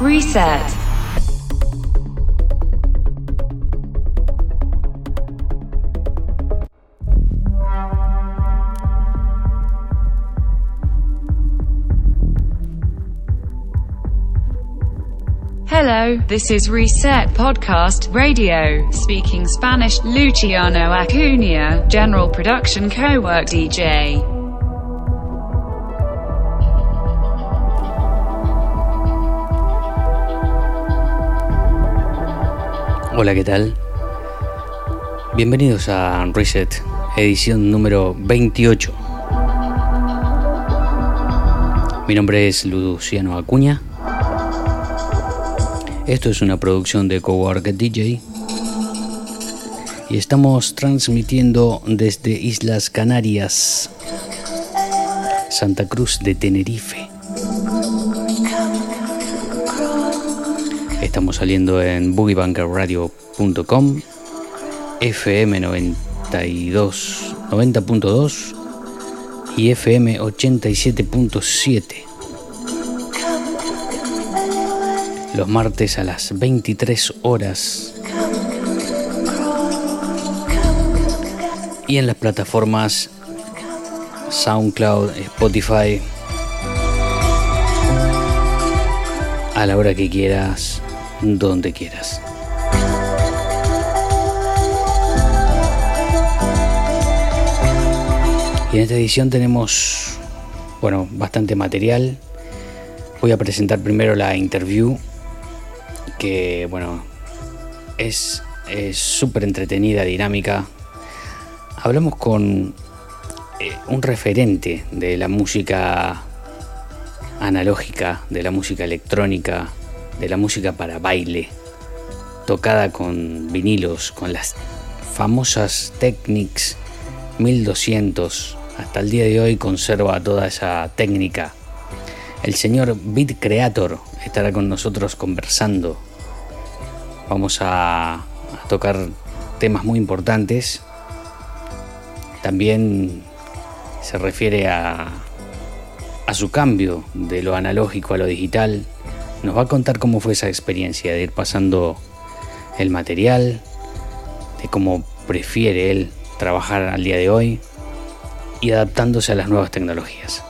Reset. Hello, this is Reset Podcast Radio, speaking Spanish, Luciano Acuna, General Production Co-work DJ. Hola, ¿qué tal? Bienvenidos a Reset, edición número 28. Mi nombre es Luciano Acuña. Esto es una producción de Cowork DJ. Y estamos transmitiendo desde Islas Canarias, Santa Cruz de Tenerife. Estamos saliendo en boogiebankerradio.com, FM 92, 90.2 y FM 87.7. Los martes a las 23 horas. Y en las plataformas SoundCloud, Spotify, a la hora que quieras donde quieras. Y en esta edición tenemos, bueno, bastante material. Voy a presentar primero la interview, que, bueno, es súper entretenida, dinámica. Hablamos con eh, un referente de la música analógica, de la música electrónica, de la música para baile, tocada con vinilos, con las famosas Technics 1200. Hasta el día de hoy conserva toda esa técnica. El señor Beat Creator estará con nosotros conversando. Vamos a, a tocar temas muy importantes. También se refiere a, a su cambio de lo analógico a lo digital nos va a contar cómo fue esa experiencia de ir pasando el material, de cómo prefiere él trabajar al día de hoy y adaptándose a las nuevas tecnologías.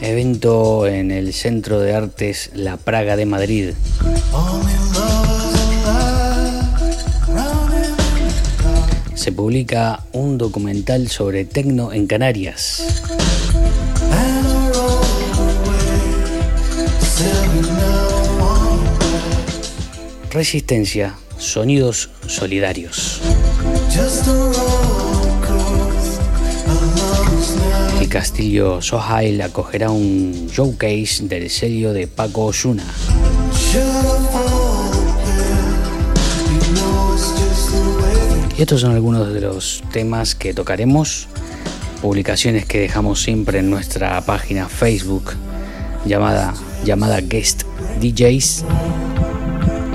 Evento en el Centro de Artes La Praga de Madrid. Se publica un documental sobre tecno en Canarias. Resistencia, sonidos solidarios. El castillo Sohail acogerá un showcase del sello de Paco Osuna. Y estos son algunos de los temas que tocaremos, publicaciones que dejamos siempre en nuestra página Facebook llamada, llamada Guest DJs.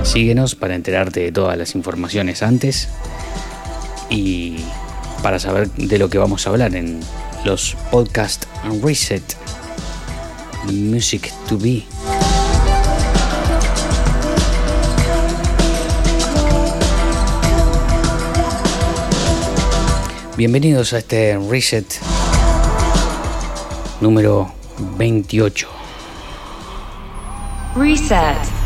Síguenos para enterarte de todas las informaciones antes y para saber de lo que vamos a hablar en los podcast Reset Music to Be. Bienvenidos a este reset número 28. Reset.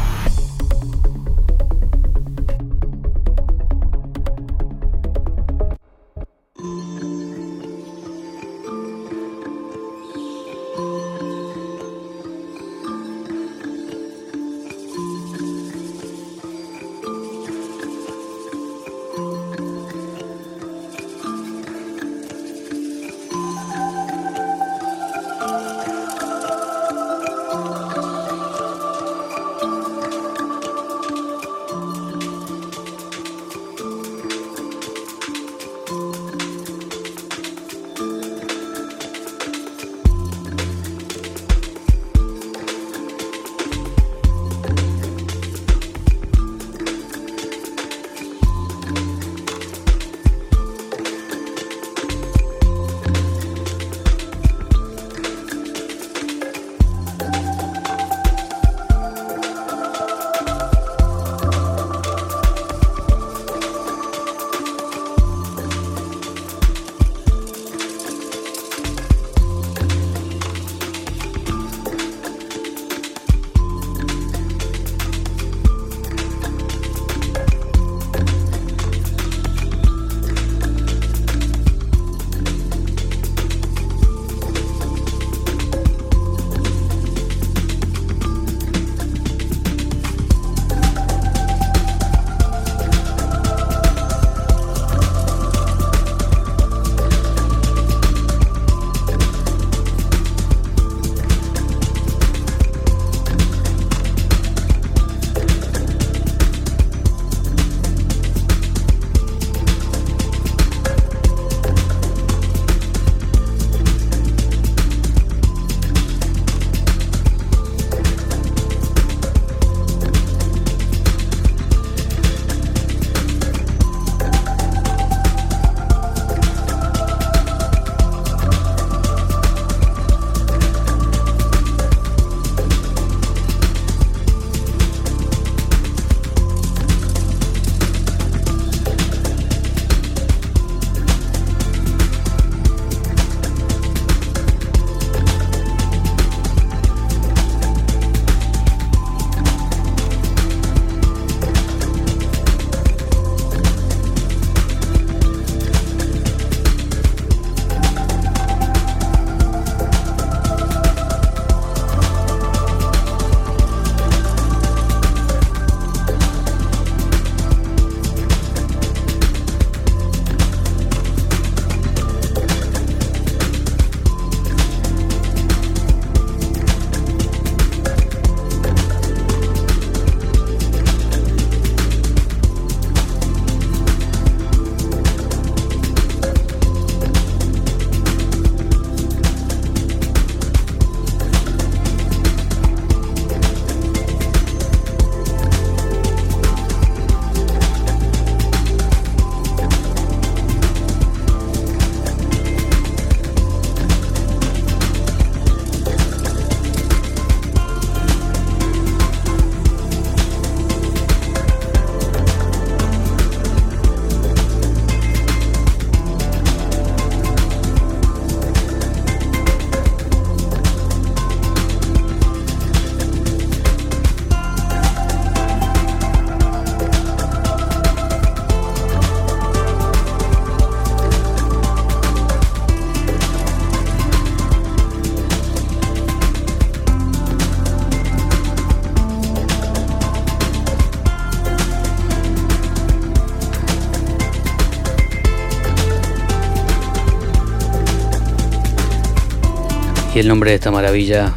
Y el nombre de esta maravilla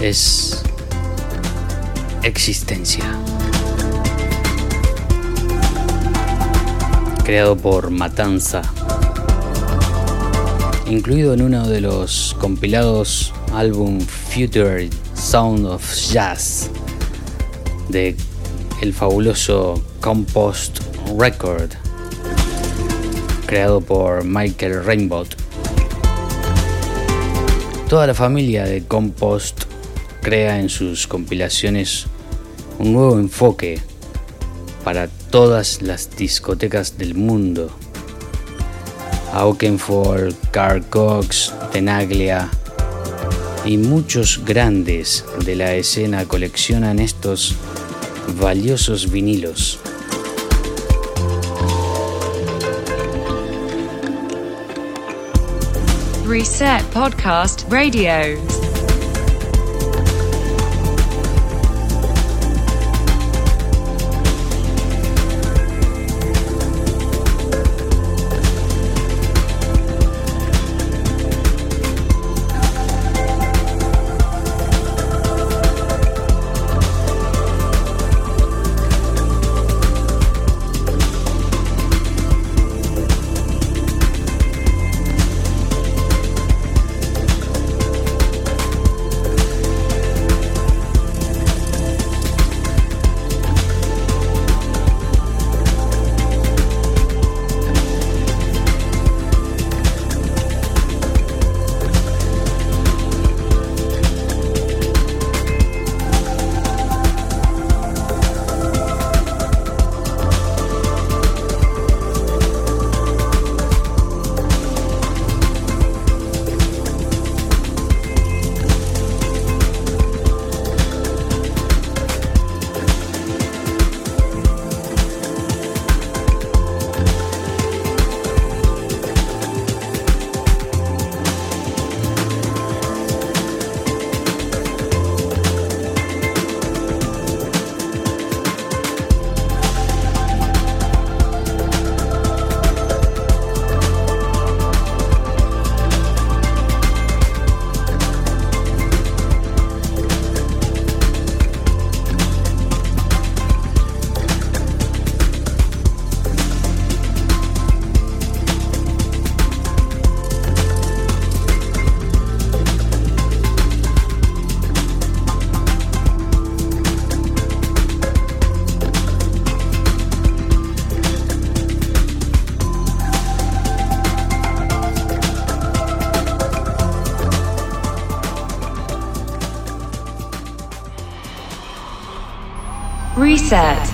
es Existencia. Creado por Matanza. Incluido en uno de los compilados álbum Future Sound of Jazz de el fabuloso Compost Record, creado por Michael Rainbow. Toda la familia de Compost crea en sus compilaciones un nuevo enfoque para todas las discotecas del mundo. Aukenford, Carl Cox, Tenaglia y muchos grandes de la escena coleccionan estos valiosos vinilos. Reset Podcast Radio. Reset.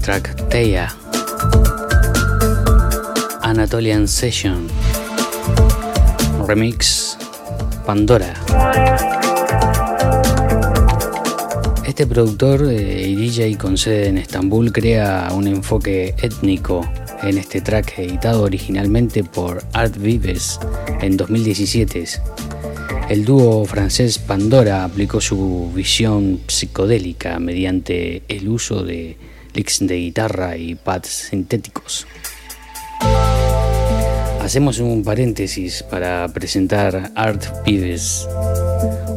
Track Teia, Anatolian Session, remix Pandora. Este productor eh, y DJ con sede en Estambul crea un enfoque étnico en este track editado originalmente por Art Vives en 2017. El dúo francés Pandora aplicó su visión psicodélica mediante el uso de licks de guitarra y pads sintéticos. Hacemos un paréntesis para presentar Art Vives,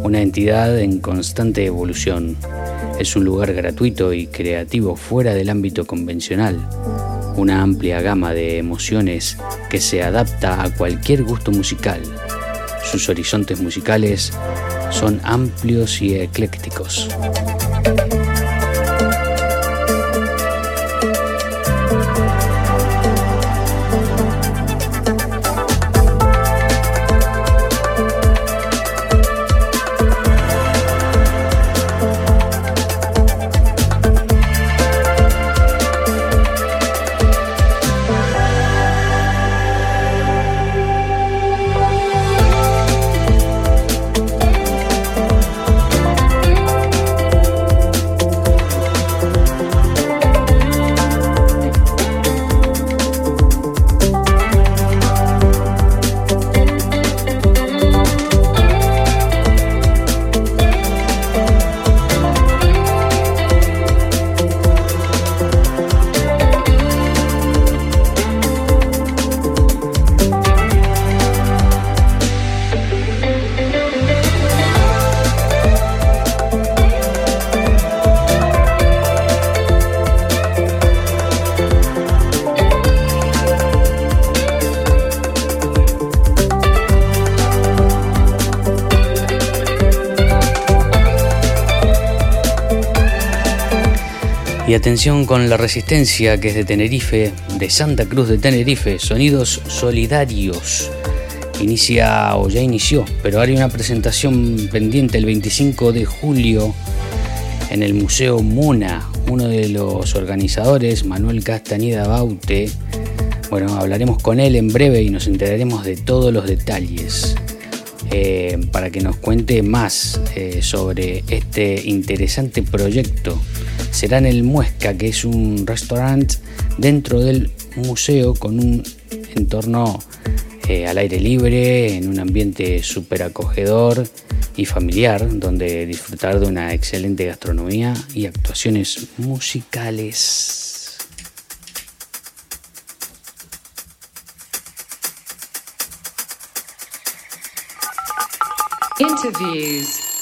una entidad en constante evolución. Es un lugar gratuito y creativo fuera del ámbito convencional, una amplia gama de emociones que se adapta a cualquier gusto musical. Sus horizontes musicales son amplios y eclécticos. Atención con la resistencia que es de Tenerife, de Santa Cruz de Tenerife, Sonidos Solidarios. Inicia o ya inició, pero hay una presentación pendiente el 25 de julio en el Museo Muna. Uno de los organizadores, Manuel Castañeda Baute, bueno, hablaremos con él en breve y nos enteraremos de todos los detalles. Eh, para que nos cuente más eh, sobre este interesante proyecto será en el Muesca, que es un restaurante dentro del museo con un entorno eh, al aire libre, en un ambiente súper acogedor y familiar, donde disfrutar de una excelente gastronomía y actuaciones musicales. Interviews.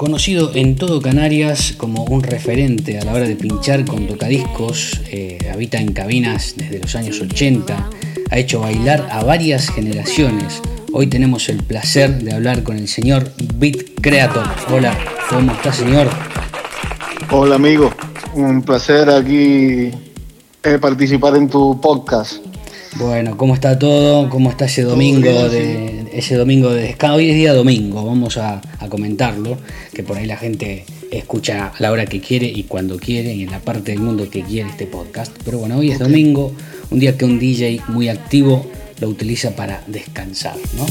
Conocido en todo Canarias como un referente a la hora de pinchar con tocadiscos, eh, habita en cabinas desde los años 80, ha hecho bailar a varias generaciones. Hoy tenemos el placer de hablar con el señor Beat Creator. Hola, ¿cómo está señor? Hola amigo, un placer aquí eh, participar en tu podcast. Bueno, ¿cómo está todo? ¿Cómo está ese domingo de ese domingo de descanso? Hoy es día domingo, vamos a, a, comentarlo, que por ahí la gente escucha a la hora que quiere y cuando quiere y en la parte del mundo que quiere este podcast. Pero bueno, hoy es domingo, un día que un DJ muy activo lo utiliza para descansar, ¿no?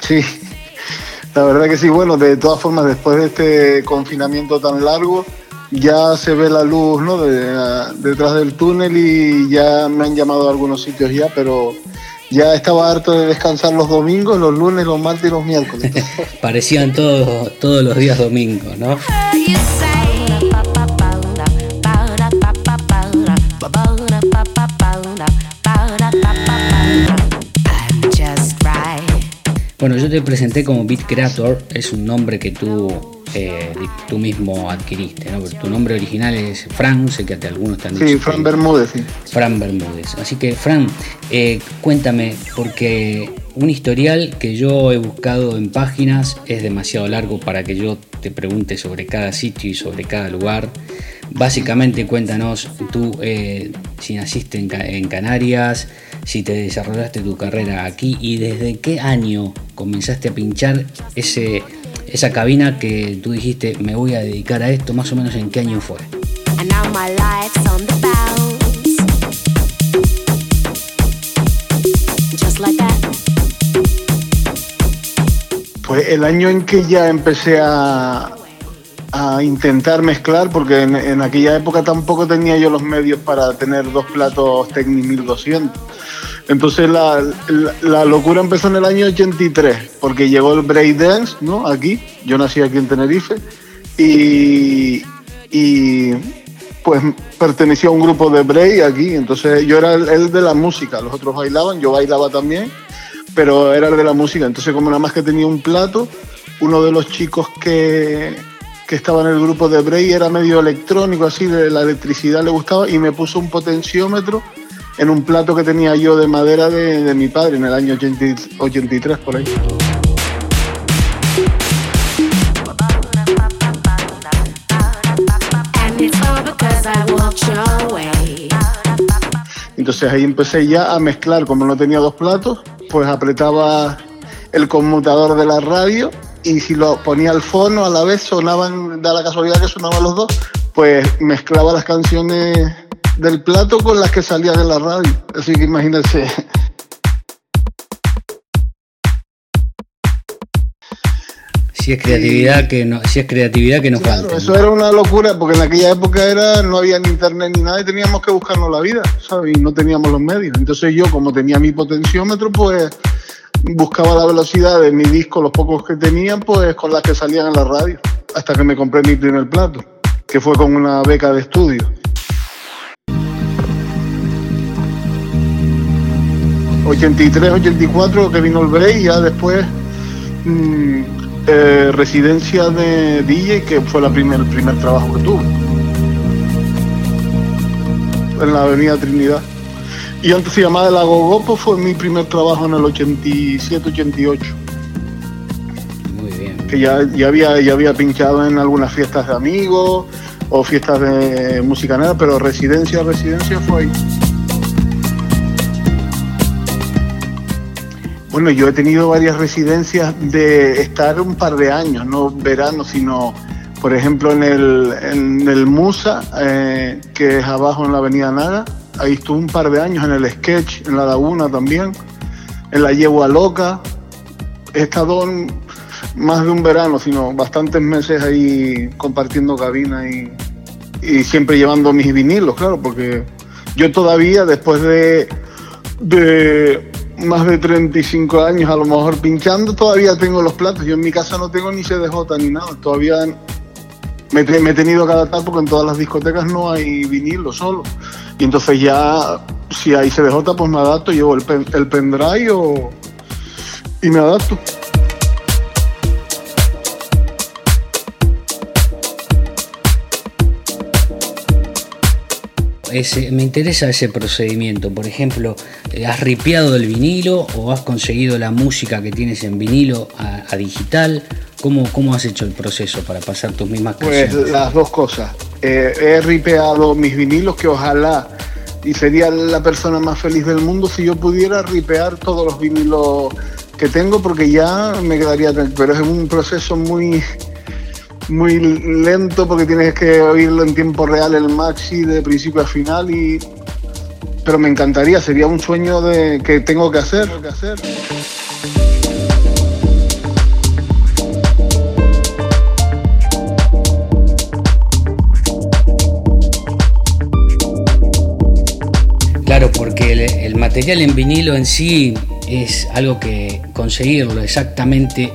Sí. La verdad que sí, bueno, de todas formas, después de este confinamiento tan largo, ya se ve la luz ¿no? De, detrás del túnel y ya me han llamado a algunos sitios ya, pero ya estaba harto de descansar los domingos, los lunes, los martes y los miércoles. Parecían todos, todos los días domingos, ¿no? Bueno, yo te presenté como Beat Creator, es un nombre que tú, eh, tú mismo adquiriste, ¿no? tu nombre original es Fran, sé que algunos dicho. Sí, Fran Bermúdez, sí. Fran Bermúdez. Así que, Fran, eh, cuéntame, porque un historial que yo he buscado en páginas es demasiado largo para que yo te pregunte sobre cada sitio y sobre cada lugar. Básicamente, cuéntanos, tú, eh, si naciste en, en Canarias, si te desarrollaste tu carrera aquí y desde qué año comenzaste a pinchar ese, esa cabina que tú dijiste me voy a dedicar a esto, más o menos en qué año fue. Pues el año en que ya empecé a, a intentar mezclar, porque en, aquella época tampoco tenía yo los medios para tener dos platos Technic 1200. Entonces la, la, locura empezó en el año 83, porque llegó el breakdance, ¿no? Aquí, yo nací aquí en Tenerife, y, y pues pertenecía a un grupo de break aquí, entonces yo era el, de la música, los otros bailaban, yo bailaba también, pero era el de la música, entonces como nada más que tenía un plato, uno de los chicos que, que estaba en el grupo de Bray era medio electrónico, así de la electricidad le gustaba y me puso un potenciómetro en un plato que tenía yo de madera de, mi padre en el año 83 por ahí. Entonces ahí empecé ya a mezclar, como no tenía dos platos, pues apretaba el conmutador de la radio y si lo ponía al fono a la vez sonaban, da la casualidad que sonaban los dos, pues mezclaba las canciones del plato con las que salían de la radio. Así que imagínense. Si es creatividad que no, si es creatividad que nos claro, Eso era una locura, porque en aquella época era, no había ni internet ni nada y teníamos que buscarnos la vida, ¿sabes? Y no teníamos los medios. Entonces yo, como tenía mi potenciómetro, pues buscaba la velocidad de mi disco, los pocos que tenía, pues con las que salían en la radio, hasta que me compré mi primer plato, que fue con una beca de estudio. 83, 84 que vino el break y ya después mm, eh, residencia de DJ, que fue la primer, el primer trabajo que tuve en la avenida Trinidad. Y antes se llamaba El Agogopo, fue mi primer trabajo en el 87-88. Muy bien. Que ya, ya, había, ya había pinchado en algunas fiestas de amigos o fiestas de música negra, pero residencia, residencia fue ahí. Bueno, yo he tenido varias residencias de estar un par de años, no verano, sino, por ejemplo, en el, en el Musa, eh, que es abajo en la Avenida Naga ahí estuve un par de años en el sketch, en la laguna también, en la yegua loca. He estado más de un verano, sino bastantes meses ahí compartiendo cabina y, siempre llevando mis vinilos, claro, porque yo todavía después de, de más de 35 años a lo mejor pinchando, todavía tengo los platos. Yo en mi casa no tengo ni CDJ ni nada, todavía me, he tenido que adaptar porque en todas las discotecas no hay vinilo solo. Y entonces ya, si hay CDJ, pues me adapto, llevo el, el pendrive y me adapto. Ese, me interesa ese procedimiento. Por ejemplo, eh, ¿has ripiado el vinilo o has conseguido la música que tienes en vinilo a, digital? ¿Cómo, ¿Cómo, has hecho el proceso para pasar tus mismas pues Pues las dos cosas. Eh, he ripeado mis vinilos que ojalá y sería la persona más feliz del mundo si yo pudiera ripear todos los vinilos que tengo porque ya me quedaría pero es un proceso muy muy lento porque tienes que oírlo en tiempo real el maxi de principio a final y pero me encantaría sería un sueño de que tengo que hacer, que hacer. Claro, porque el, material en vinilo en sí es algo que conseguirlo exactamente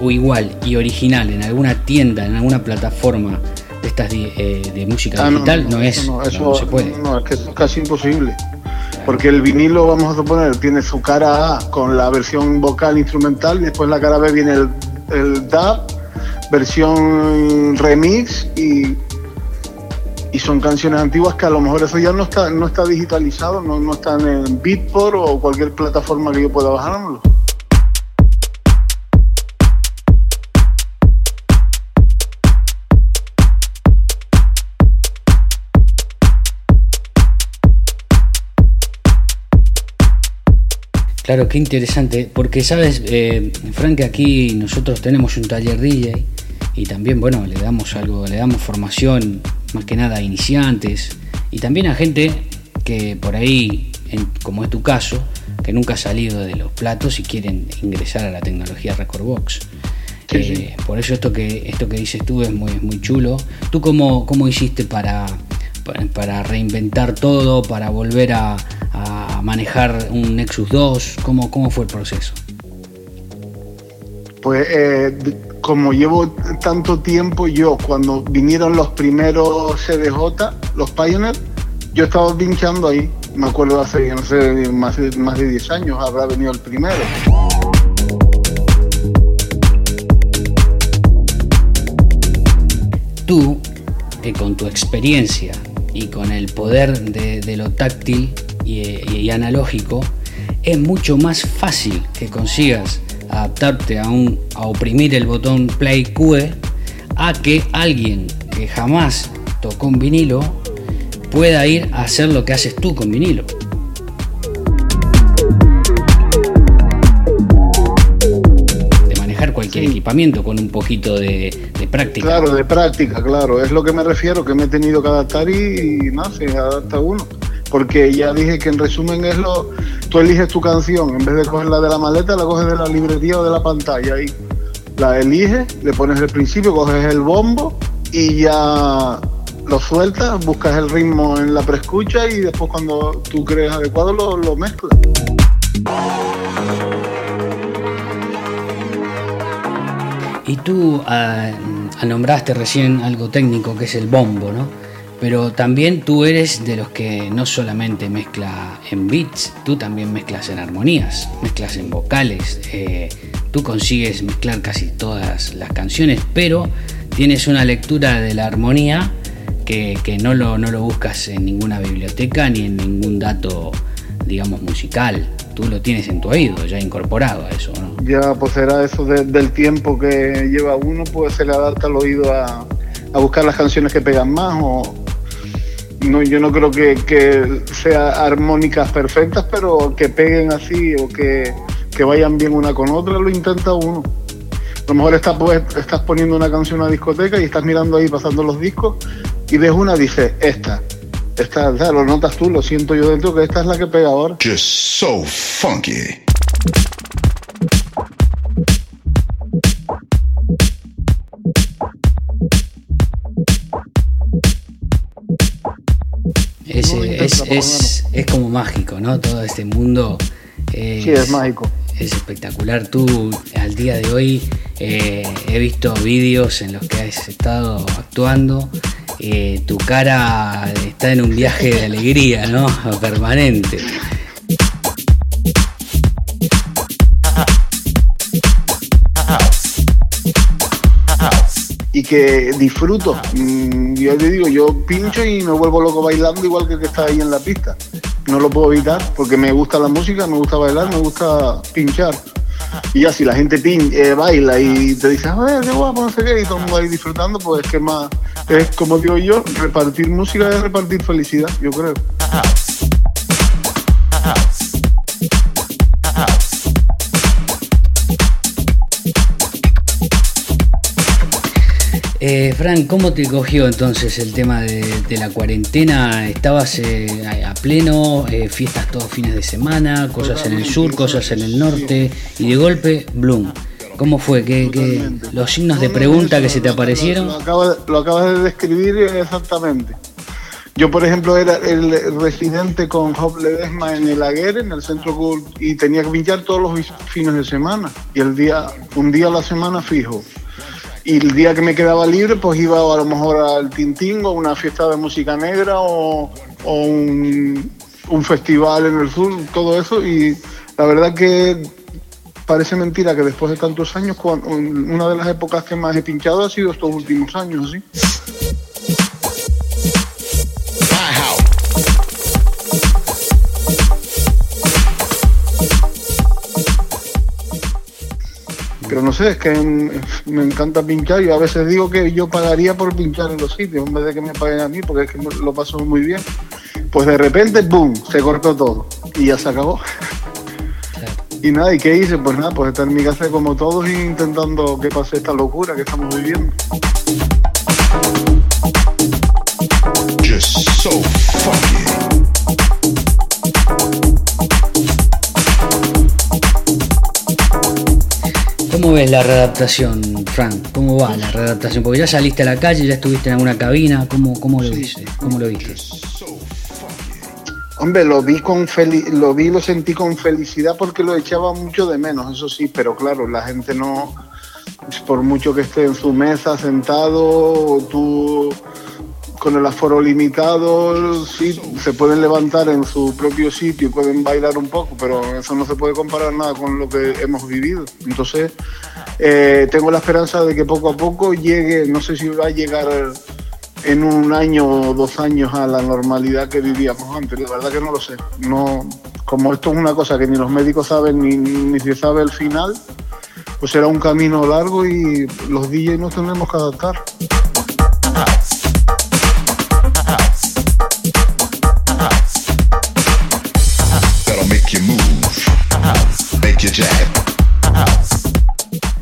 o igual y original en alguna tienda, en alguna plataforma de estas de, eh, música ah, digital no, es, no, se puede. No, es que es casi imposible. Porque el vinilo, vamos a suponer, tiene su cara A con la versión vocal instrumental y después la cara B viene el, el DAB, versión remix y y son canciones antiguas que a lo mejor eso ya no está, no está digitalizado, no, no están en Beatport o cualquier plataforma que yo pueda bajármelo. Claro, qué interesante, porque sabes, eh, Frank, aquí nosotros tenemos un taller DJ y también, bueno, le damos algo, le damos formación más que nada a iniciantes y también a gente que por ahí, como es tu caso, que nunca ha salido de los platos y quieren ingresar a la tecnología Record Box. Eh, por eso esto que esto que dices tú es muy, muy chulo. ¿Tú cómo, cómo hiciste para, para reinventar todo, para volver a, manejar un Nexus 2? ¿Cómo, ¿Cómo fue el proceso? Pues eh, como llevo tanto tiempo, yo cuando vinieron los primeros CDJ, los Pioneer, yo estaba pinchando ahí. Me acuerdo hace, no sé, más, más de 10 años habrá venido el primero. Tú, que con tu experiencia y con el poder de, lo táctil y, analógico, es mucho más fácil que consigas adaptarte a, un, a oprimir el botón play QE a que alguien que jamás tocó un vinilo pueda ir a hacer lo que haces tú con vinilo. De manejar cualquier equipamiento con un poquito de, práctica. Claro, de práctica, claro. Es lo que me refiero, que me he tenido que adaptar y, y no, se adapta uno. Porque ya dije que en resumen es lo, tú eliges tu canción, en vez de cogerla de la maleta, la coges de la librería o de la pantalla y la eliges, le pones el principio, coges el bombo y ya lo sueltas, buscas el ritmo en la preescucha y después cuando tú crees adecuado lo, lo mezclas. Y tú ah, nombraste recién algo técnico que es el bombo, ¿no? Pero también tú eres de los que no solamente mezcla en beats, tú también mezclas en armonías, mezclas en vocales, eh, tú consigues mezclar casi todas las canciones, pero tienes una lectura de la armonía que, no, lo, no lo buscas en ninguna biblioteca ni en ningún dato, digamos, musical. Tú lo tienes en tu oído, ya incorporado a eso, ¿no? Ya, pues será eso del tiempo que lleva uno, pues se le adapta el oído a, buscar las canciones que pegan más o, no, yo no creo que, que sean armónicas perfectas, pero que peguen así o que, que, vayan bien una con otra, lo intenta uno. A lo mejor estás, pues, estás poniendo una canción en una discoteca y estás mirando ahí pasando los discos y ves una, dice, esta. Esta, lo notas tú, lo siento yo dentro, que esta es la que pega ahora. Just so funky. Es, es, es, como mágico, ¿no? Todo este mundo. sí, es mágico. Es espectacular. Tú, al día de hoy, eh, he visto vídeos en los que has estado actuando eh, tu cara está en un viaje de alegría, ¿no? Permanente. Que disfruto. Mm, yo te digo, yo pincho y me vuelvo loco bailando igual que que está ahí en la pista. No lo puedo evitar porque me gusta la música, me gusta bailar, me gusta pinchar. Y ya si la gente eh, baila y te dice, ver, qué guapo, no sé qué, y todo el mundo ahí disfrutando, pues es que más, es como digo yo, repartir música es repartir felicidad, yo creo. Eh, Frank, ¿cómo te cogió entonces el tema de, la cuarentena? ¿Estabas eh, a pleno, eh, fiestas todos fines de semana, cosas en el sur, cosas en el norte, y de golpe, Bloom? ¿Cómo fue? ¿Qué, los signos de pregunta que se te aparecieron? Lo acabas, de describir exactamente. Yo, por ejemplo, era el residente con Job Ledesma en el Aguer, en el centro Cult, y tenía que pinchar todos los fines de semana. Y el día, un día a la semana fijo. Y el día que me quedaba libre, pues iba a lo mejor al Tintingo, una fiesta de música negra o, un, festival en el sur, todo eso. Y la verdad que parece mentira que después de tantos años, una de las épocas que más he pinchado ha sido estos últimos años, ¿sí? Pero no sé, es que me encanta pinchar y a veces digo que yo pagaría por pinchar en los sitios en vez de que me paguen a mí porque es que lo paso muy bien. Pues de repente, ¡boom!, se cortó todo y ya se acabó. y nada, ¿y qué hice? Pues nada, pues estar en mi casa como todos intentando que pase esta locura que estamos viviendo. ¿Cómo ves la readaptación, Frank? ¿Cómo va la readaptación? Porque ya saliste a la calle, ya estuviste en alguna cabina, ¿cómo, cómo lo viste? ¿Cómo lo viste? Hombre, lo vi con lo vi, lo sentí con felicidad porque lo echaba mucho de menos, eso sí, pero claro, la gente no, por mucho que esté en su mesa sentado, tú con el aforo limitado, sí, se pueden levantar en su propio sitio y pueden bailar un poco, pero eso no se puede comparar nada con lo que hemos vivido. Entonces, eh, tengo la esperanza de que poco a poco llegue, no sé si va a llegar en un año o dos años a la normalidad que vivíamos antes. La verdad que no lo sé. No, como esto es una cosa que ni los médicos saben ni, ni se sabe el final, pues será un camino largo y los DJs nos tenemos que adaptar.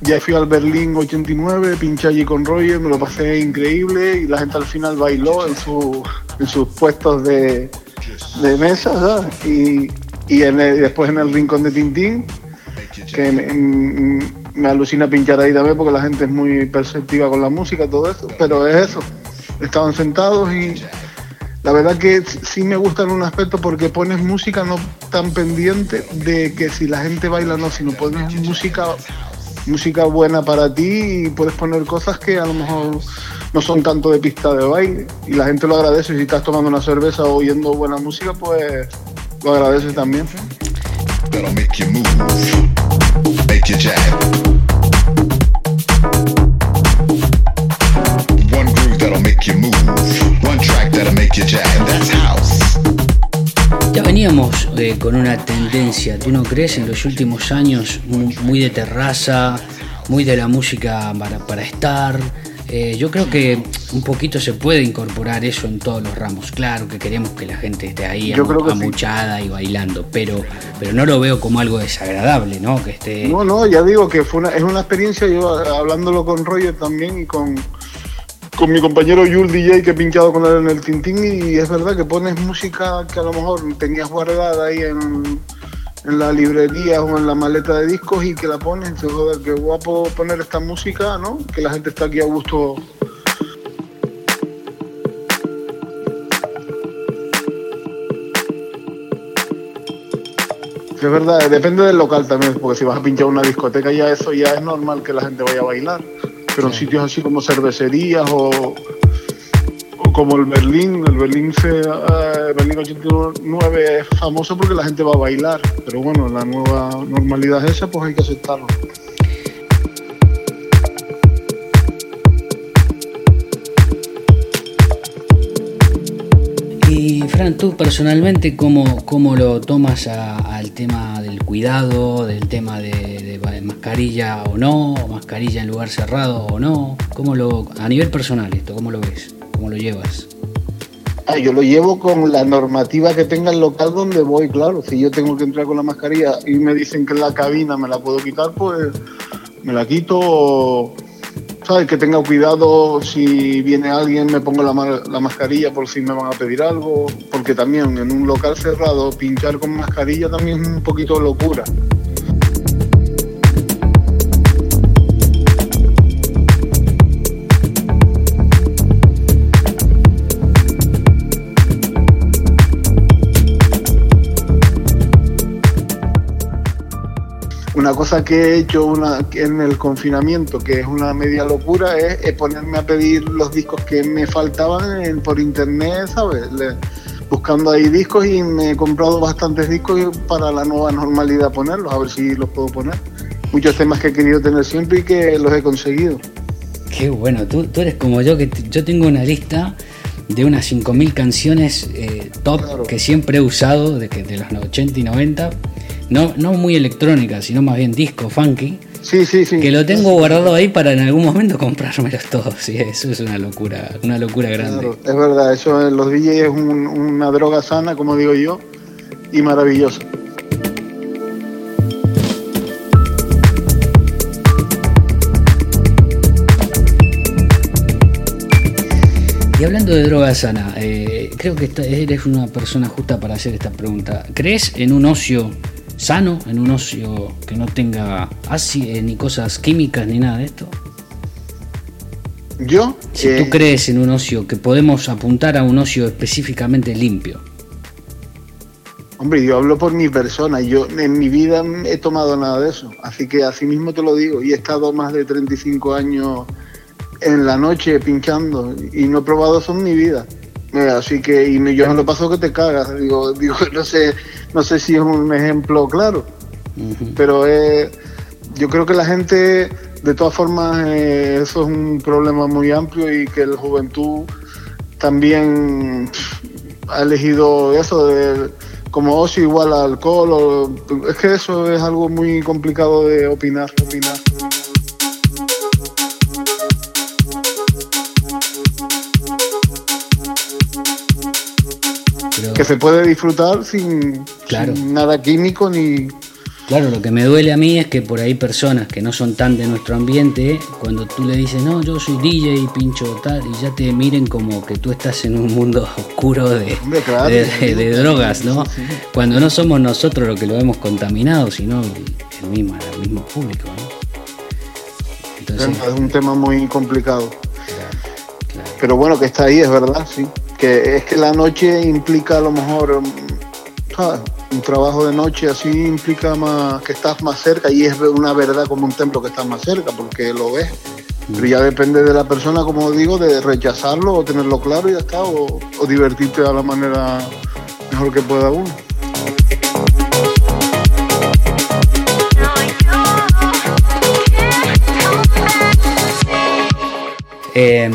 Ya fui al Berlín 89, pinché allí con Roger, me lo pasé increíble y la gente al final bailó en, su, en sus puestos de, de mesa, Y, después en el rincón de Tintín, que me, alucina pinchar ahí también porque la gente es muy perceptiva con la música, todo eso, pero es eso. Estaban sentados y la verdad que sí me gusta en un aspecto porque pones música no tan pendiente de que si la gente baila o no, sino pones música música buena para ti y puedes poner cosas que a lo mejor no son tanto de pista de baile y la gente lo agradece. Si estás tomando una cerveza o oyendo buena música, pues lo agradece también. Ya veníamos eh, con una tendencia, ¿tú no crees? En los últimos años muy, de terraza, muy de la música para, estar. Eh, yo creo que un poquito se puede incorporar eso en todos los ramos. Claro que queremos que la gente esté ahí amuchada y bailando, pero, pero no lo veo como algo desagradable, ¿no? Que esté... No, no, ya digo que fue es una experiencia, yo hablándolo con Roger también y con, con mi compañero Yul DJ que he pinchado con él en el Tintín y es verdad que pones música que a lo mejor tenías guardada ahí en, la librería o en la maleta de discos y que la pones dices, joder, qué guapo poner esta música, ¿no? Que la gente está aquí a gusto. Es verdad, depende del local también, porque si vas a pinchar una discoteca ya eso ya es normal que la gente vaya a bailar pero en sitios así como cervecerías o, como el Berlín, el Berlín, se, eh, Berlín 89 es famoso porque la gente va a bailar, pero bueno, la nueva normalidad es esa, pues hay que aceptarlo. Fran, tú personalmente, ¿cómo, cómo lo tomas al tema del cuidado, del tema de, mascarilla o no, mascarilla en lugar cerrado o no? ¿Cómo lo, a nivel personal esto, cómo lo ves? ¿Cómo lo llevas? Ah, yo lo llevo con la normativa que tenga el local donde voy, claro. Si yo tengo que entrar con la mascarilla y me dicen que en la cabina me la puedo quitar, pues me la quito ¿sabes? Que tenga cuidado si viene alguien, me pongo la, la, mascarilla por si me van a pedir algo, porque también en un local cerrado pinchar con mascarilla también es un poquito locura. Una cosa que he hecho una, en el confinamiento, que es una media locura, es, ponerme a pedir los discos que me faltaban por internet, ¿sabes? buscando ahí discos y me he comprado bastantes discos para la nueva normalidad ponerlos, a ver si los puedo poner. Muchos temas que he querido tener siempre y que los he conseguido. Qué bueno, tú, tú eres como yo, que yo tengo una lista de unas 5.000 canciones eh, top que siempre he usado de, que, de los 80 y 90 no, no muy electrónica, sino más bien disco funky. Sí, sí, sí. Que lo tengo guardado ahí para en algún momento comprármelos todos. Sí, eso es una locura, una locura grande. Es verdad, eso en los DJs es una droga sana, como digo yo, y maravillosa. Y hablando de droga sana, eh, creo que eres una persona justa para hacer esta pregunta. ¿Crees en un ocio sano, en un ocio que no tenga ácido, ni cosas químicas, ni nada de esto? Yo, Si eh, tú crees en un ocio, que podemos apuntar a un ocio específicamente limpio. hombre, yo hablo por mi persona. Yo en mi vida he tomado nada de eso. Así que así mismo te lo digo. Y he estado más de 35 años en la noche pinchando y no he probado eso en mi vida. Eh, Así que y yo me lo paso que te cagas. Digo, digo, no sé, no sé si es un ejemplo claro. Pero eh, yo creo que la gente, de todas formas, eh, eso es un problema muy amplio y que la juventud también ha elegido eso de, como ocio igual al alcohol. o- es que eso es algo muy complicado de opinar. opinar. Que se puede disfrutar sin, Claro. sin nada químico ni... claro, lo que me duele a mí es que por ahí personas que no son tan de nuestro ambiente, cuando tú le dices, no, yo soy DJ y pincho tal, y ya te miren como que tú estás en un mundo oscuro de, claro. de, de- de drogas, ¿no? Cuando no somos nosotros los que lo hemos contaminado, sino el, mismo, el mismo público, ¿no? Entonces, Es un tema muy complicado. claro. Pero bueno, que está ahí, es verdad, sí. Que es que la noche implica a lo mejor, mm, ¿sabes? Un trabajo de noche así implica más que estás más cerca y es una verdad como un templo que estás más cerca porque lo ves. Pero ya depende de la persona, como digo, de rechazarlo o tenerlo claro y ya está, o, o divertirte a la manera mejor que pueda uno. Eh,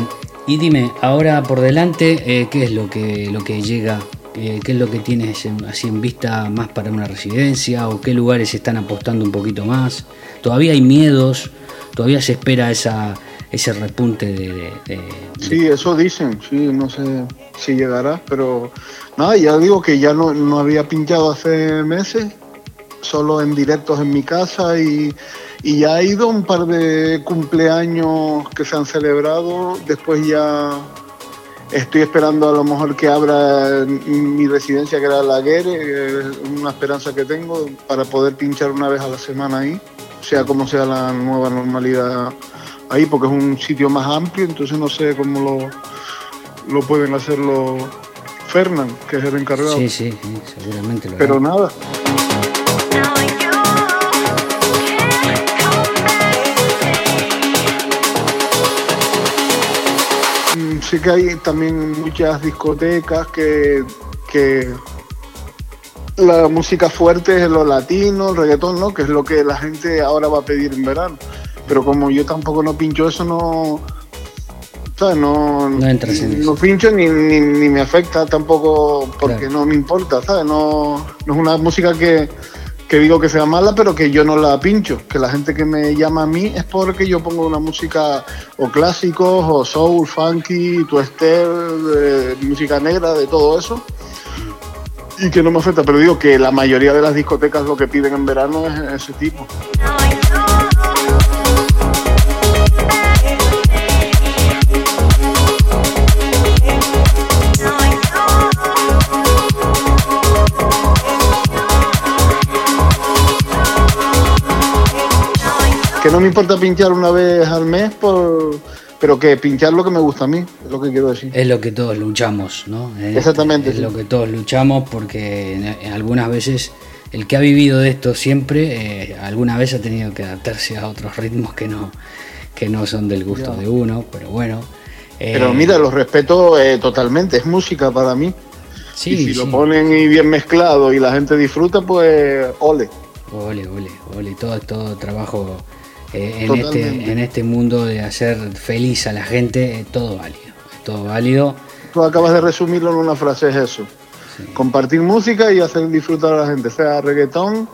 y dime, ahora por delante, eh, ¿qué es lo que, lo que llega? Eh, ¿Qué es lo que tienes en- así en vista más para una residencia? ¿O qué lugares están apostando un poquito más? ¿Todavía hay miedos? ¿Todavía se espera esa, ese repunte de, de- de- Sí, eso dicen, sí, no sé si llegará, pero nada, ya digo que ya no, no había pinchado hace meses, solo en directos en mi casa y, y ya he ido un par de cumpleaños que se han celebrado, después ya estoy esperando a lo mejor que abra mi residencia que era la Guerre, es una esperanza que tengo para poder pinchar una vez a la semana ahí, sea como sea la nueva normalidad ahí, porque es un sitio más amplio, entonces no sé cómo lo, lo pueden hacer los Fernán, que es el encargado. Sí, sí, sí, seguramente lo Pero nada, sí que hay también muchas discotecas que, que la música fuerte es lo latino, el reggaetón, ¿no? Que es lo que la gente ahora va a pedir en verano. Pero como yo tampoco no pincho eso, no... ¿sabes? No, No entras en no eso. pincho ni, ni, ni me afecta tampoco porque Claro. no me importa, ¿sabes? No, no es una música que, que digo que sea mala, pero que yo no la pincho. Que la gente que me llama a mí es porque yo pongo una música o clásicos, o soul, funky, twister, eh, música negra, de todo eso. Y que no me afecta, pero digo que la mayoría de las discotecas lo que piden en verano es ese tipo. Que no me importa pinchar una vez al mes, por, pero que pinchar lo que me gusta a mí, es lo que quiero decir. Es lo que todos luchamos, ¿no? Es- Exactamente, Es sí. lo que todos luchamos porque algunas veces el que ha vivido de esto siempre, eh, alguna vez ha tenido que adaptarse a otros ritmos que no, que no son del gusto Ya. de uno, pero bueno. eh, Pero mira, los respeto eh, totalmente, es música para mí. sí, y si sí. lo ponen y bien mezclado y la gente disfruta, pues ole. Ole, ole, ole, todo, todo trabajo eh, en, este, en este mundo de hacer feliz a la gente, eh, todo válido, todo válido. Tú acabas de resumirlo en una frase, es eso. Compartir música y hacer disfrutar a la gente, sea reggaetón,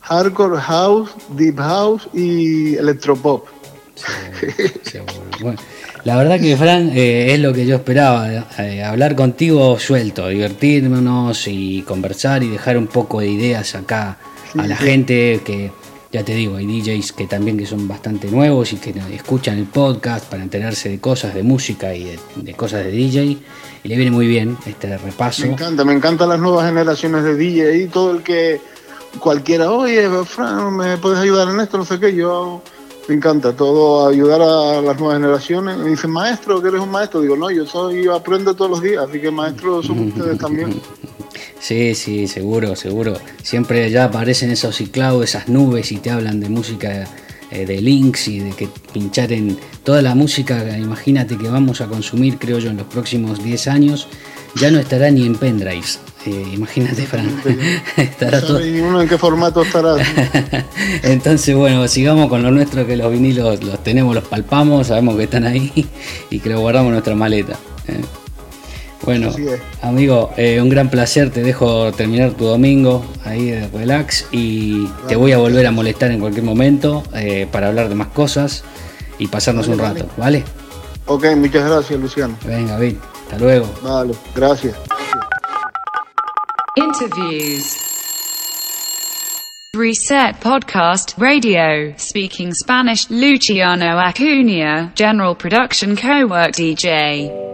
hardcore, house, deep house y electropop. Seguro, seguro. Bueno, la verdad que Fran eh, es lo que yo esperaba, eh, hablar contigo suelto, divertirnos y conversar y dejar un poco de ideas acá a la sí. gente que ya te digo, hay DJs que también que son bastante nuevos y que escuchan el podcast para enterarse de cosas de música y de, cosas de DJ. Y le viene muy bien este repaso. Me encanta, me encantan las nuevas generaciones de DJ y todo el que cualquiera, oye, Fran, ¿me puedes ayudar en esto? No sé qué, yo me encanta todo ayudar a las nuevas generaciones. Me dicen, maestro, que eres un maestro. Digo, no, yo soy, yo aprendo todos los días, así que maestro son ustedes también. Sí, sí, seguro, seguro. Siempre ya aparecen esos ciclados, esas nubes y te hablan de música eh, de links y de que pinchar en toda la música, imagínate que vamos a consumir, creo yo, en los próximos 10 años, ya no estará ni en pendrives. Eh, imagínate, Fran. estará todo... uno en qué formato estará? Entonces, bueno, sigamos con lo nuestro, que los vinilos los tenemos, los palpamos, sabemos que están ahí y que los guardamos en nuestra maleta. Bueno, amigo, eh, un gran placer. Te dejo terminar tu domingo ahí de relax y te voy a volver a molestar en cualquier momento eh, para hablar de más cosas y pasarnos un rato, ¿vale? Ok, muchas gracias, Luciano. Venga, bien, hasta luego. Vale, gracias. Interviews. Reset Podcast Radio, speaking Spanish, Luciano Acuna, General Production Co-work DJ.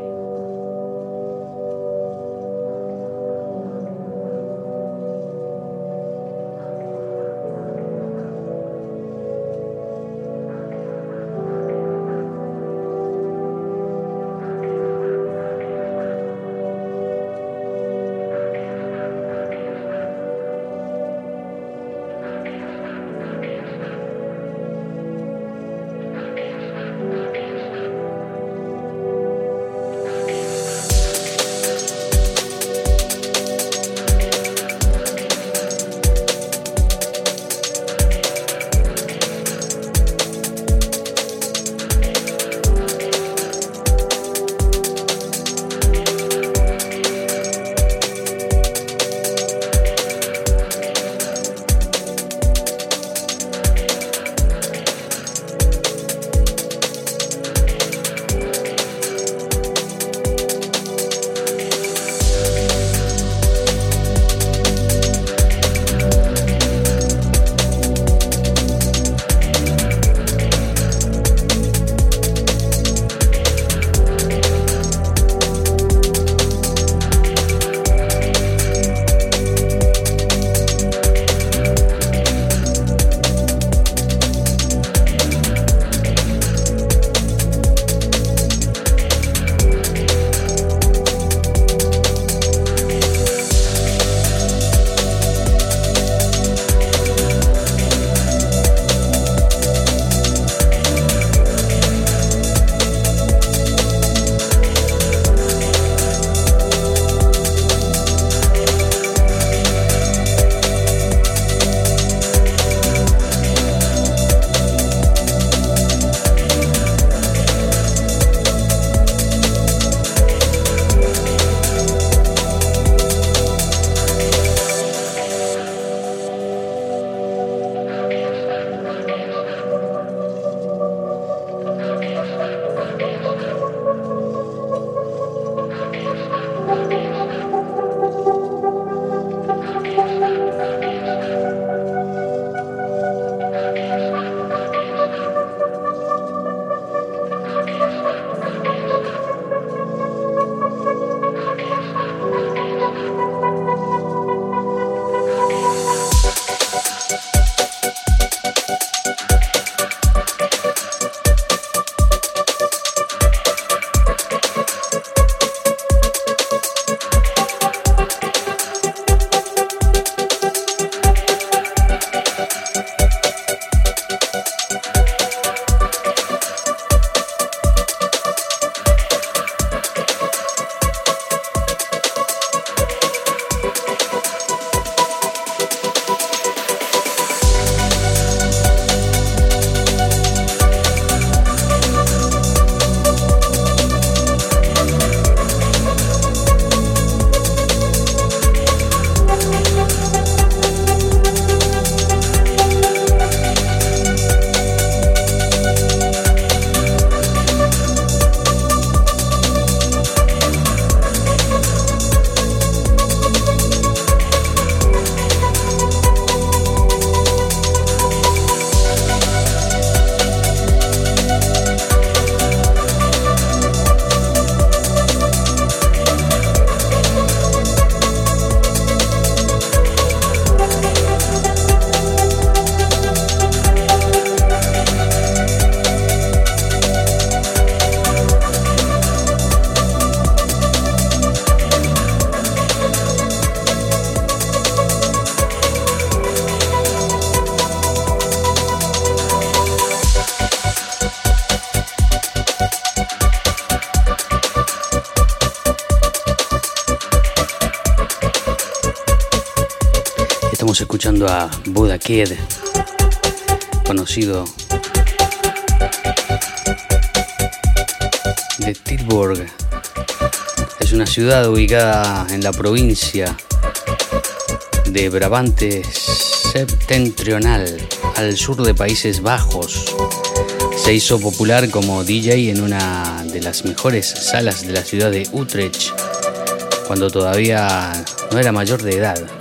Escuchando a conocido de Tilburg. Es una ciudad ubicada en la provincia de Brabante septentrional, al sur de Países Bajos. Se hizo popular como DJ en una de las mejores salas de la ciudad de Utrecht, cuando todavía no era mayor de edad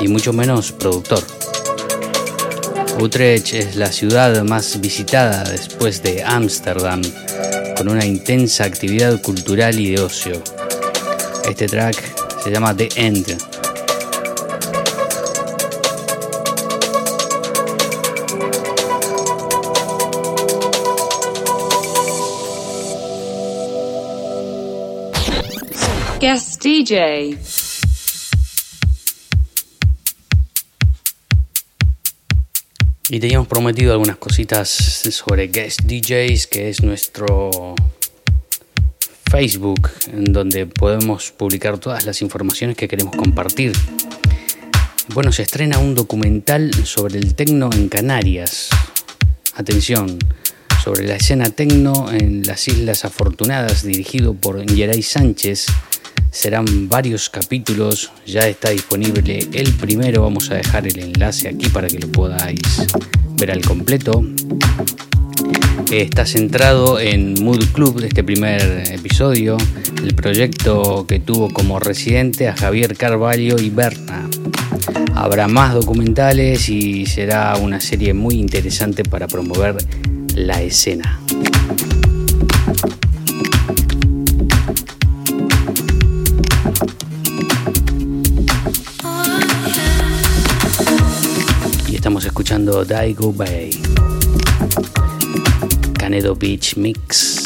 y mucho menos productor. Utrecht es la ciudad más visitada después de Ámsterdam, con una intensa actividad cultural y de ocio. Este track se llama The End. Guest DJ. Y teníamos prometido algunas cositas sobre Guest DJs, que es nuestro Facebook, en donde podemos publicar todas las informaciones que queremos compartir. Bueno, se estrena un documental sobre el tecno en Canarias. Atención, sobre la escena tecno en las Islas Afortunadas, dirigido por Geray Sánchez. Serán varios capítulos, ya está disponible el primero, vamos a dejar el enlace aquí para que lo podáis ver al completo. Está centrado en Mood Club este primer episodio, el proyecto que tuvo como residente a Javier Carvalho y Berna. Habrá más documentales y será una serie muy interesante para promover la escena. Escuchando Daigo Bay. Canedo Beach Mix.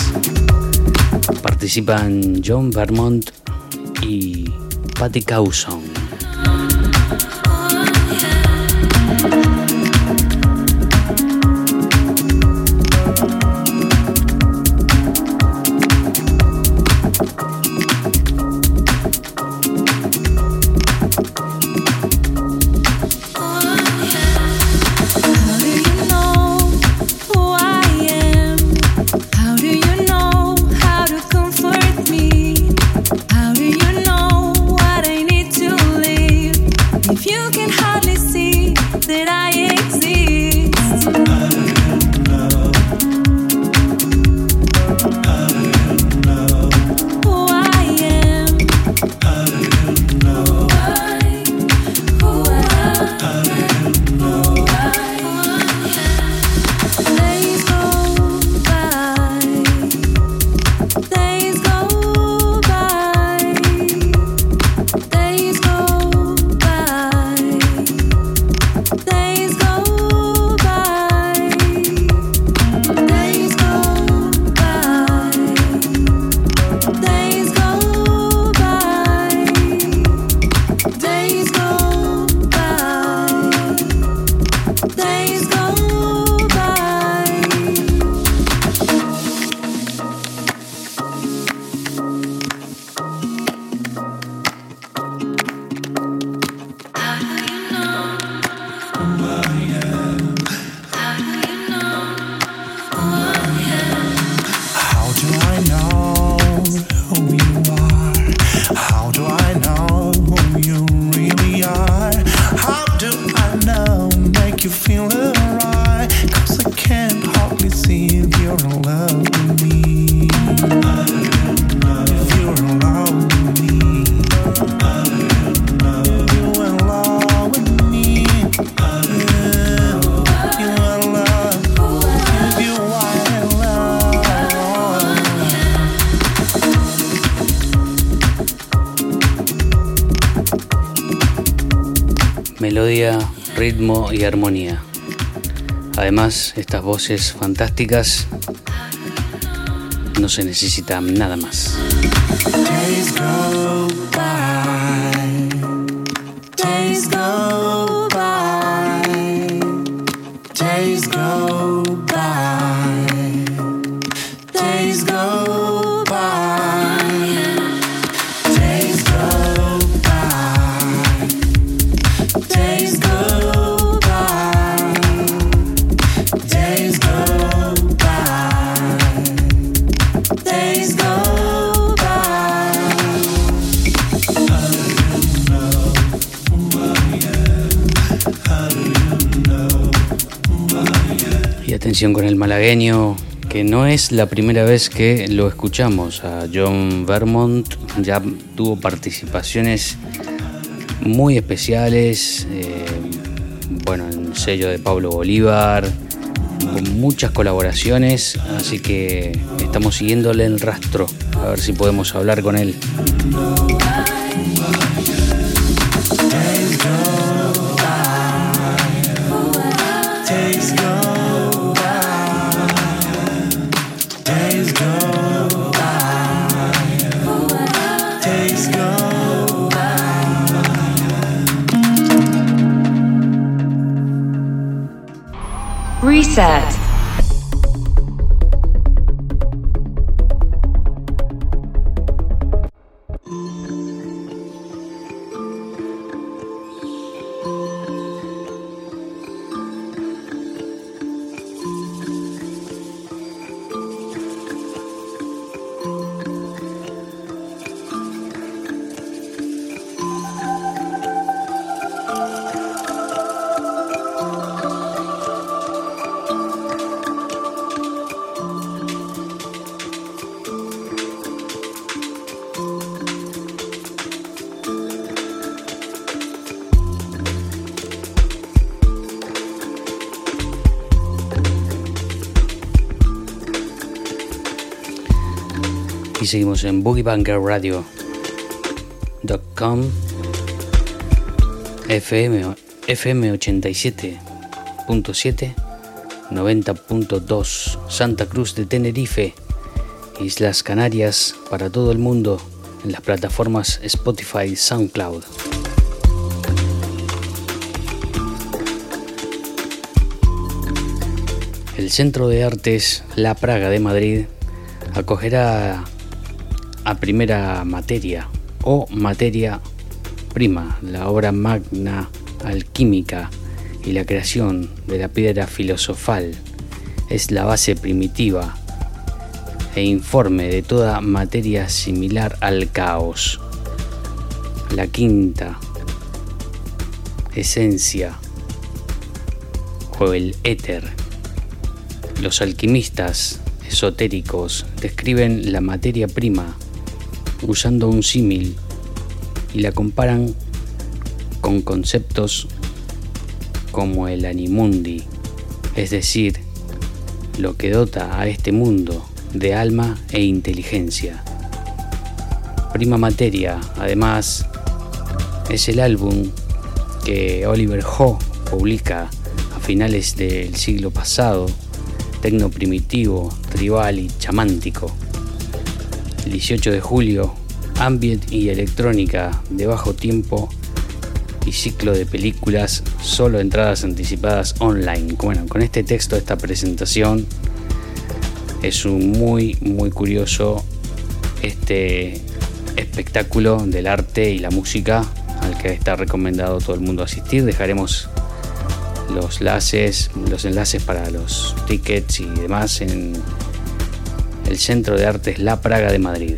Participan John Vermont y Patty Cawson. Y armonía. Además, estas voces fantásticas no se necesita nada más. Atención con el malagueño, que no es la primera vez que lo escuchamos. A John Vermont ya tuvo participaciones muy especiales, eh, bueno, en el sello de Pablo Bolívar, con muchas colaboraciones, así que estamos siguiéndole el rastro, a ver si podemos hablar con él. Seguimos en boogiebunkerradio.com FM, FM 87.7 90.2 Santa Cruz de Tenerife Islas Canarias para todo el mundo en las plataformas Spotify SoundCloud. El Centro de Artes La Praga de Madrid acogerá a primera materia o materia prima la obra magna alquímica y la creación de la piedra filosofal es la base primitiva e informe de toda materia similar al caos. La quinta esencia o el éter. Los alquimistas esotéricos describen la materia prima usando un símil y la comparan con conceptos como el animundi, es decir, lo que dota a este mundo de alma e inteligencia. Prima Materia, además, es el álbum que Oliver Ho publica a finales del siglo pasado tecno primitivo, tribal y chamántico. El 18 de julio, ambient y electrónica de bajo tiempo y ciclo de películas, solo entradas anticipadas online. Bueno, con este texto, esta presentación es un muy, muy curioso este espectáculo del arte y la música al que está recomendado todo el mundo asistir. Dejaremos los enlaces, los enlaces para los tickets y demás en el Centro de Artes La Praga de Madrid.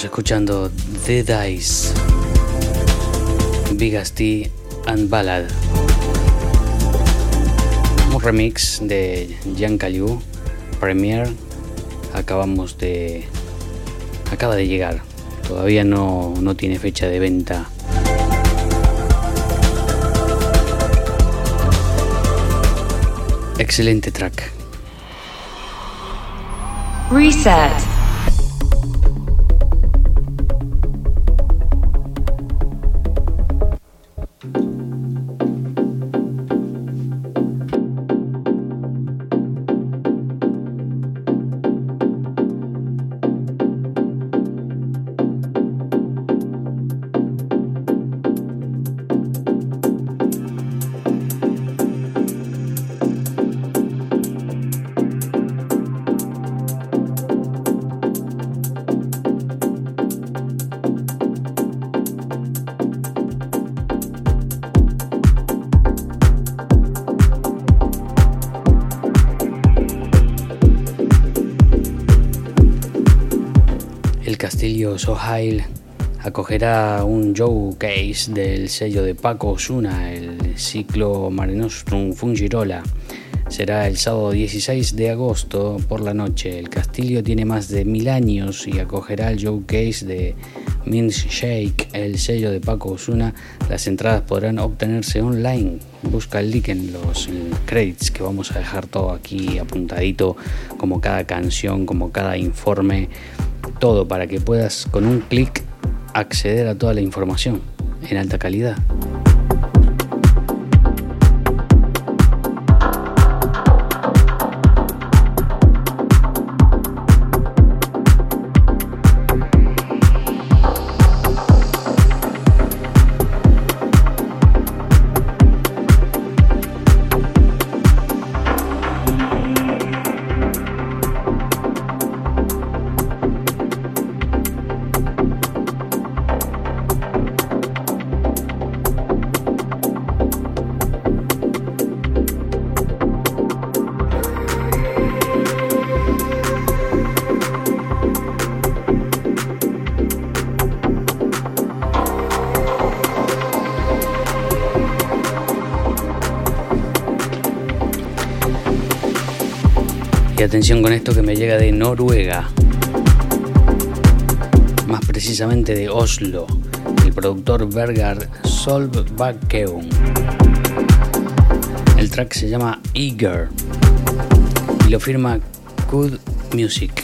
Estamos escuchando The Dice, Bigasti and Ballad. Un remix de Jan Caliu, Premiere. Acabamos de. Acaba de llegar. Todavía no, no tiene fecha de venta. Excelente track. Reset. Sohail acogerá un showcase del sello de Paco Osuna, el ciclo Mare Nostrum Fungirola. Será el sábado 16 de agosto por la noche. El castillo tiene más de mil años y acogerá el showcase de Mince Shake, el sello de Paco Osuna. Las entradas podrán obtenerse online. Busca el link en los credits que vamos a dejar todo aquí apuntadito, como cada canción, como cada informe, todo para que puedas con un clic acceder a toda la información en alta calidad. Con esto que me llega de Noruega, más precisamente de Oslo, el productor Bergar Solbakeum. El track se llama Eager y lo firma Good Music.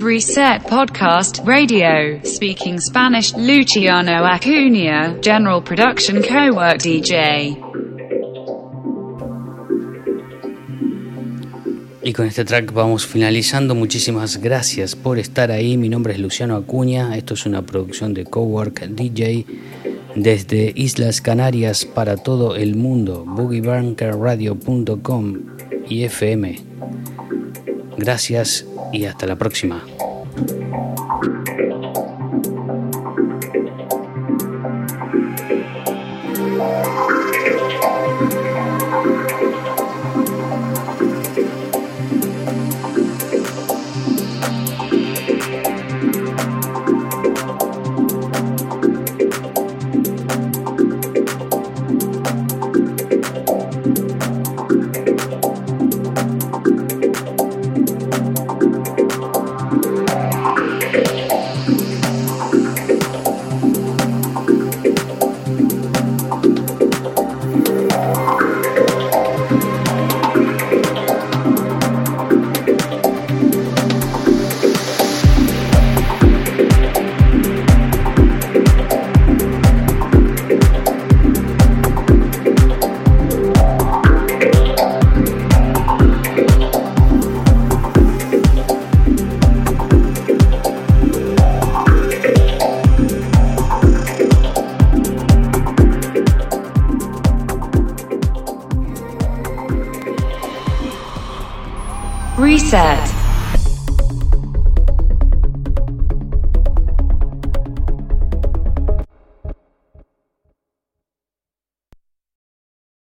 Reset Podcast Radio. Speaking Spanish. Luciano Acuna. General Production Co-work DJ. Y con este track vamos finalizando. Muchísimas gracias por estar ahí. Mi nombre es Luciano Acuña. Esto es una producción de Cowork DJ desde Islas Canarias para todo el mundo. BoogieBunkerRadio.com y FM. Gracias y hasta la próxima.